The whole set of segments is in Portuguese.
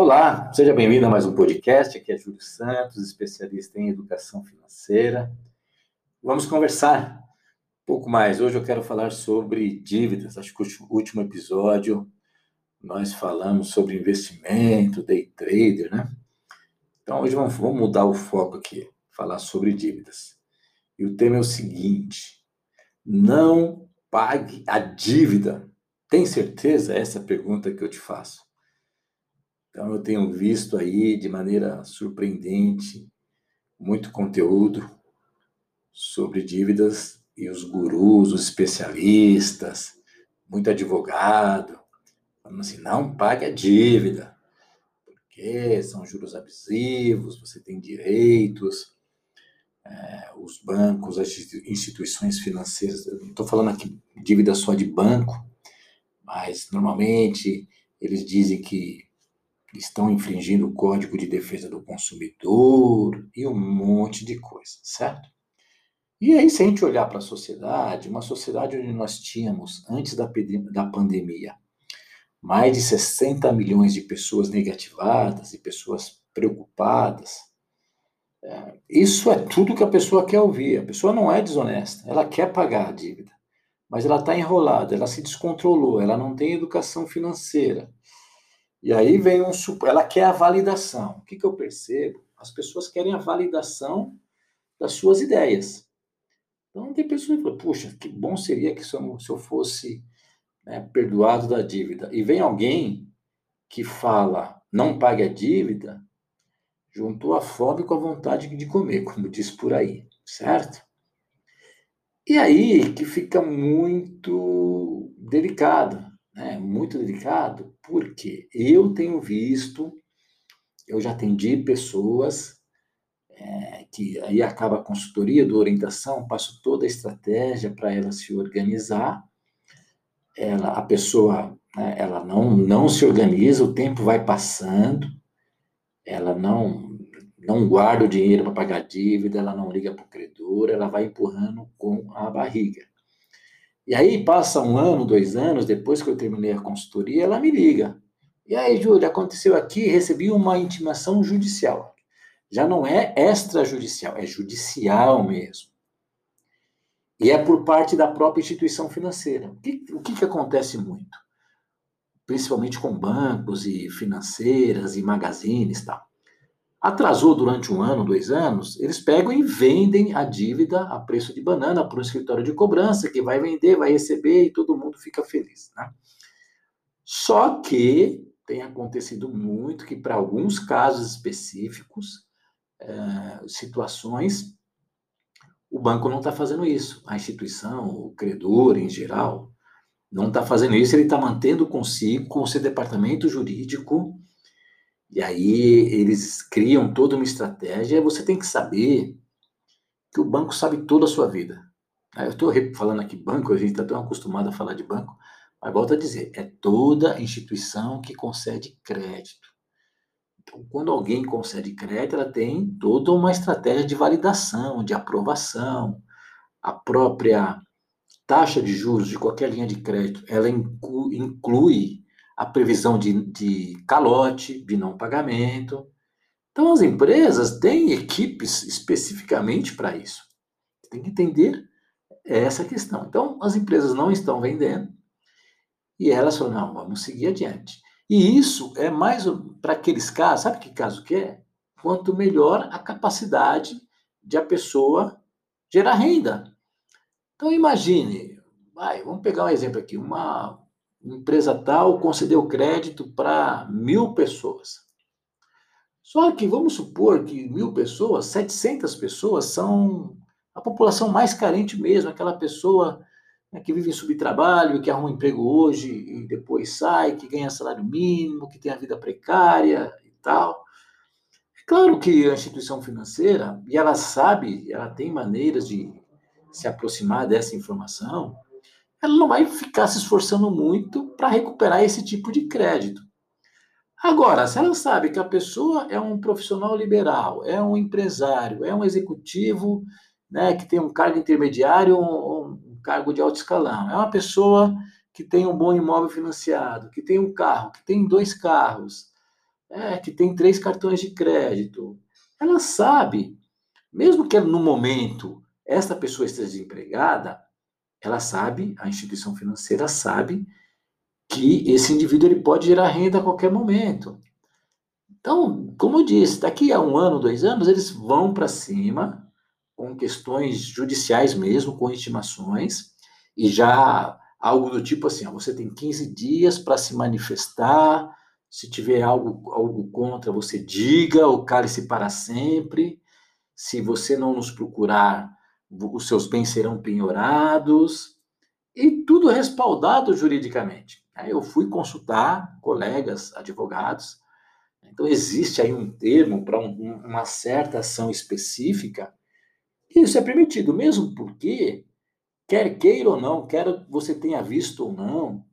Olá, seja bem-vindo a mais um podcast. Aqui é Júlio Santos, especialista em educação financeira. Vamos conversar um pouco mais. Hoje eu quero falar sobre dívidas. Acho que o último episódio nós falamos sobre investimento, day trader, né? Então hoje vamos, vamos mudar o foco aqui, falar sobre dívidas. E o tema é o seguinte: não pague a dívida. Tem certeza? Essa é a pergunta que eu te faço. Então, eu tenho visto aí de maneira surpreendente muito conteúdo sobre dívidas e os gurus, os especialistas, muito advogado, falando assim: não pague a dívida, porque são juros abusivos, você tem direitos, é, os bancos, as instituições financeiras, eu não estou falando aqui dívida só de banco, mas normalmente eles dizem que estão infringindo o Código de Defesa do Consumidor e um monte de coisa, certo? E aí, se a gente olhar para a sociedade, uma sociedade onde nós tínhamos, antes da, da pandemia, mais de 60 milhões de pessoas negativadas e pessoas preocupadas, é, isso é tudo que a pessoa quer ouvir. A pessoa não é desonesta, ela quer pagar a dívida, mas ela está enrolada, ela se descontrolou, ela não tem educação financeira, e aí vem um. Ela quer a validação. O que, que eu percebo? As pessoas querem a validação das suas ideias. Então, tem pessoas que falam, puxa, que bom seria que se eu, se eu fosse né, perdoado da dívida. E vem alguém que fala, não pague a dívida, juntou a fome com a vontade de comer, como diz por aí, certo? E aí que fica muito delicado, né, muito delicado, porque eu tenho visto, eu já atendi pessoas é, que aí acaba a consultoria do orientação, passo toda a estratégia para ela se organizar. Ela, a pessoa, né, ela não, não se organiza, o tempo vai passando, ela não não guarda o dinheiro para pagar dívida, ela não liga para o credor, ela vai empurrando com a barriga. E aí passa um ano, dois anos, depois que eu terminei a consultoria, ela me liga. E aí, Júlia, aconteceu aqui, recebi uma intimação judicial. Já não é extrajudicial, é judicial mesmo. E é por parte da própria instituição financeira. O que, o que, que acontece muito? Principalmente com bancos e financeiras e magazines e tal. Atrasou durante um ano, dois anos, eles pegam e vendem a dívida a preço de banana para um escritório de cobrança que vai vender, vai receber e todo mundo fica feliz. Né? Só que tem acontecido muito que, para alguns casos específicos, é, situações, o banco não está fazendo isso. A instituição, o credor em geral, não está fazendo isso, ele está mantendo consigo, com o seu departamento jurídico, e aí eles criam toda uma estratégia. Você tem que saber que o banco sabe toda a sua vida. Eu estou falando aqui banco, a gente está tão acostumado a falar de banco, mas volto a dizer, é toda instituição que concede crédito. Então, quando alguém concede crédito, ela tem toda uma estratégia de validação, de aprovação. A própria taxa de juros de qualquer linha de crédito, ela inclui a previsão de, de calote, de não pagamento. Então, as empresas têm equipes especificamente para isso. Tem que entender essa questão. Então, as empresas não estão vendendo e elas falam, não, vamos seguir adiante. E isso é mais para aqueles casos, sabe que caso que é? Quanto melhor a capacidade de a pessoa gerar renda. Então, imagine, vai, vamos pegar um exemplo aqui, uma, empresa tal concedeu crédito para mil pessoas. Só que vamos supor que mil pessoas, 700 pessoas são a população mais carente mesmo, aquela pessoa né, que vive em subtrabalho, que arruma um emprego hoje e depois sai, que ganha salário mínimo, que tem a vida precária e tal. É claro que a instituição financeira, e ela sabe, ela tem maneiras de se aproximar dessa informação, ela não vai ficar se esforçando muito para recuperar esse tipo de crédito. Agora, se ela sabe que a pessoa é um profissional liberal, é um empresário, é um executivo né, que tem um cargo intermediário ou um cargo de alto escalão, é uma pessoa que tem um bom imóvel financiado, que tem um carro, que tem dois carros, é, que tem três cartões de crédito. Ela sabe, mesmo que no momento esta pessoa esteja desempregada, ela sabe, a instituição financeira sabe que esse indivíduo ele pode gerar renda a qualquer momento. Então, como eu disse, daqui a um ano, dois anos, eles vão para cima com questões judiciais mesmo, com intimações, e já algo do tipo assim, ó, você tem 15 dias para se manifestar, se tiver algo, algo contra, você diga, o cálice para sempre. Se você não nos procurar, os seus bens serão penhorados. E tudo respaldado juridicamente. Aí eu fui consultar colegas advogados. Então, existe aí um termo para um, uma certa ação específica. E isso é permitido, mesmo porque, quer queira ou não, quer você tenha visto ou não,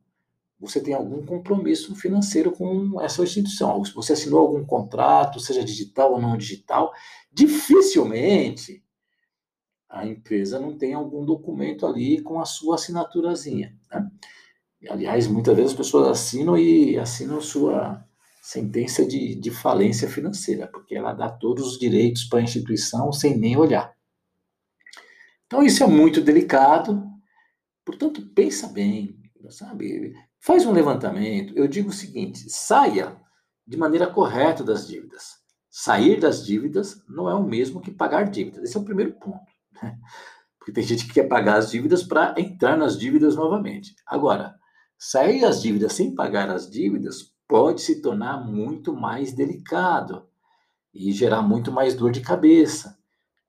você tem algum compromisso financeiro com essa instituição. Se você assinou algum contrato, seja digital ou não digital, dificilmente a empresa não tem algum documento ali com a sua assinaturazinha. Né? Aliás, muitas vezes as pessoas assinam e assinam sua sentença de, de falência financeira, porque ela dá todos os direitos para a instituição sem nem olhar. Então, isso é muito delicado. Portanto, pensa bem, sabe? Faz um levantamento. Eu digo o seguinte: saia de maneira correta das dívidas. Sair das dívidas não é o mesmo que pagar dívidas. Esse é o primeiro ponto. Porque tem gente que quer pagar as dívidas para entrar nas dívidas novamente. Agora, sair das dívidas sem pagar as dívidas pode se tornar muito mais delicado e gerar muito mais dor de cabeça.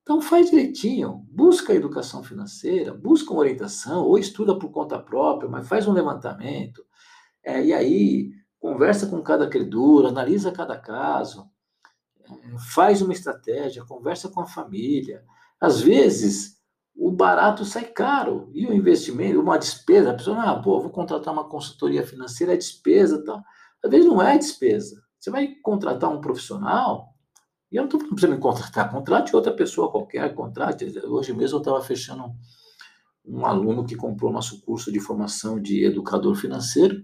Então faz direitinho, busca a educação financeira, busca uma orientação, ou estuda por conta própria, mas faz um levantamento. É, e aí conversa com cada credor, analisa cada caso, é, faz uma estratégia, conversa com a família. Às vezes o barato sai caro e o investimento, uma despesa, a pessoa, ah, pô, vou contratar uma consultoria financeira, é despesa, tal. Às vezes não é despesa. Você vai contratar um profissional, e eu não estou falando para você me contratar, contrate outra pessoa qualquer, contrate. Hoje mesmo eu estava fechando um aluno que comprou nosso curso de formação de educador financeiro.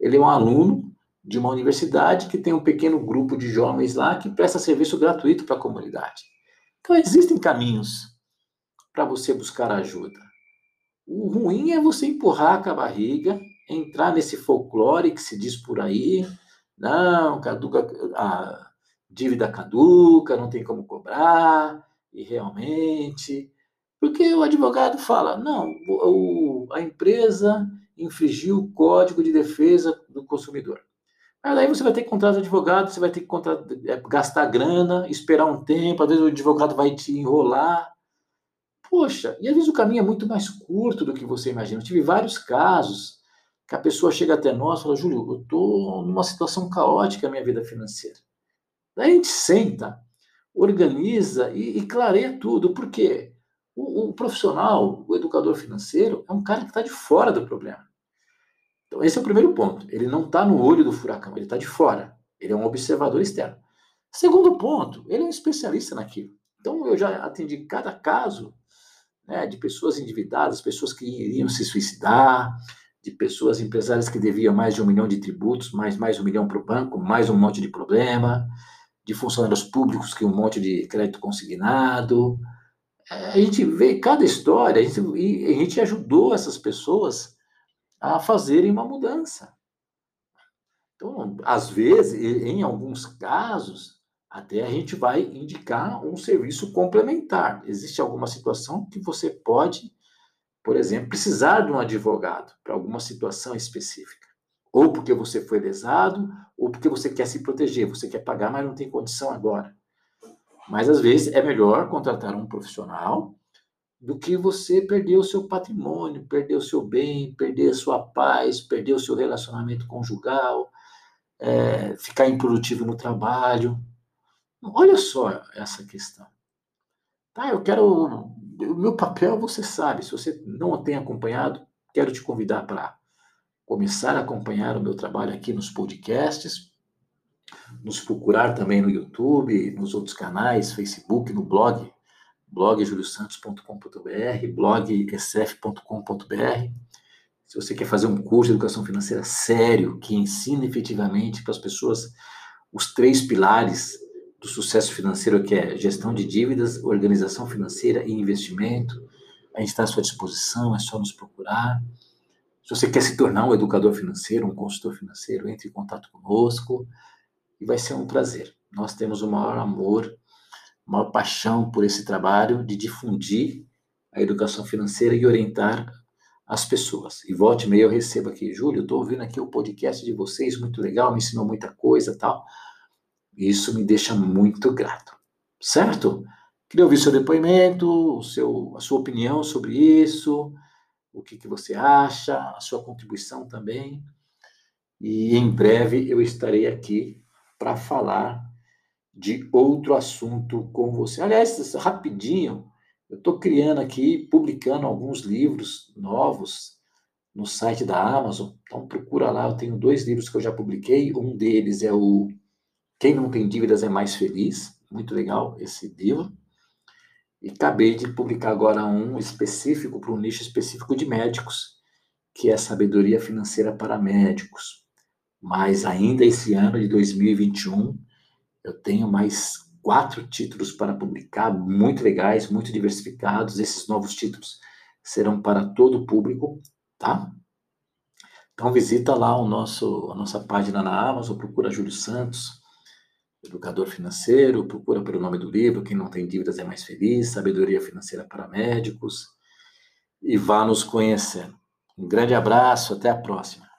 Ele é um aluno de uma universidade que tem um pequeno grupo de jovens lá que presta serviço gratuito para a comunidade. Então, existem caminhos para você buscar ajuda. O ruim é você empurrar com a barriga, entrar nesse folclore que se diz por aí. Não, caduca, a, dívida caduca, não tem como cobrar, e realmente. Porque o advogado fala: não, o, a empresa infringiu o Código de Defesa do Consumidor. Mas aí você vai ter que contratar advogado, você vai ter que contratar, é, gastar grana, esperar um tempo, às vezes o advogado vai te enrolar. Poxa, e às vezes o caminho é muito mais curto do que você imagina. Eu tive vários casos que a pessoa chega até nós e fala: Júlio, eu estou numa situação caótica na minha vida financeira. Daí a gente senta, organiza e, e clareia tudo. Por quê? O, o, profissional, o educador financeiro, é um cara que está de fora do problema. Esse é o primeiro ponto. Ele não está no olho do furacão, ele está de fora. Ele é um observador externo. Segundo ponto, ele é um especialista naquilo. Então, eu já atendi cada caso né, de pessoas endividadas, pessoas que iriam se suicidar, de pessoas empresárias que deviam mais de um milhão de tributos, mais mais um milhão para o banco, mais um monte de problema de funcionários públicos que um monte de crédito consignado. É, a gente vê cada história, a gente, a gente ajudou essas pessoas a fazerem uma mudança. Então, às vezes, em alguns casos, até a gente vai indicar um serviço complementar. Existe alguma situação que você pode, por exemplo, precisar de um advogado para alguma situação específica. Ou porque você foi lesado, ou porque você quer se proteger, você quer pagar, mas não tem condição agora. Mas às vezes é melhor contratar um profissional do que você perder o seu patrimônio, perder o seu bem, perder a sua paz, perder o seu relacionamento conjugal, é, ficar improdutivo no trabalho. Olha só essa questão. Tá, eu quero. O meu papel, você sabe, se você não tem acompanhado, quero te convidar para começar a acompanhar o meu trabalho aqui nos podcasts, nos procurar também no YouTube, nos outros canais, Facebook, no blog, blog juliosantos.com.br, blog sf.com.br. Se você quer fazer um curso de educação financeira sério, que ensine efetivamente para as pessoas os três pilares do sucesso financeiro, que é gestão de dívidas, organização financeira e investimento. A gente está à sua disposição, é só nos procurar. Se você quer se tornar um educador financeiro, um consultor financeiro, entre em contato conosco e vai ser um prazer. Nós temos o maior amor, maior paixão por esse trabalho de difundir a educação financeira e orientar as pessoas. E volte e meia eu recebo aqui, Júlio, estou ouvindo aqui o podcast de vocês, muito legal, me ensinou muita coisa tal. Isso me deixa muito grato, certo? Queria ouvir seu depoimento, o seu, a sua opinião sobre isso, o que, que você acha, a sua contribuição também. E em breve eu estarei aqui para falar de outro assunto com você. Aliás, rapidinho, eu estou criando aqui, publicando alguns livros novos no site da Amazon. Então procura lá, eu tenho dois livros que eu já publiquei. Um deles é o Quem Não Tem Dívidas é Mais Feliz. Muito legal esse livro. E acabei de publicar agora um específico para um nicho específico de médicos, que é Sabedoria Financeira para Médicos. Mas ainda esse ano de 2021, eu tenho mais quatro títulos para publicar, muito legais, muito diversificados. Esses novos títulos serão para todo o público, tá? Então visita lá o nosso, a nossa página na Amazon, procura Júlio Santos, educador financeiro, procura pelo nome do livro, quem não tem dívidas é mais feliz, sabedoria financeira para médicos, e vá nos conhecendo. Um grande abraço, até a próxima.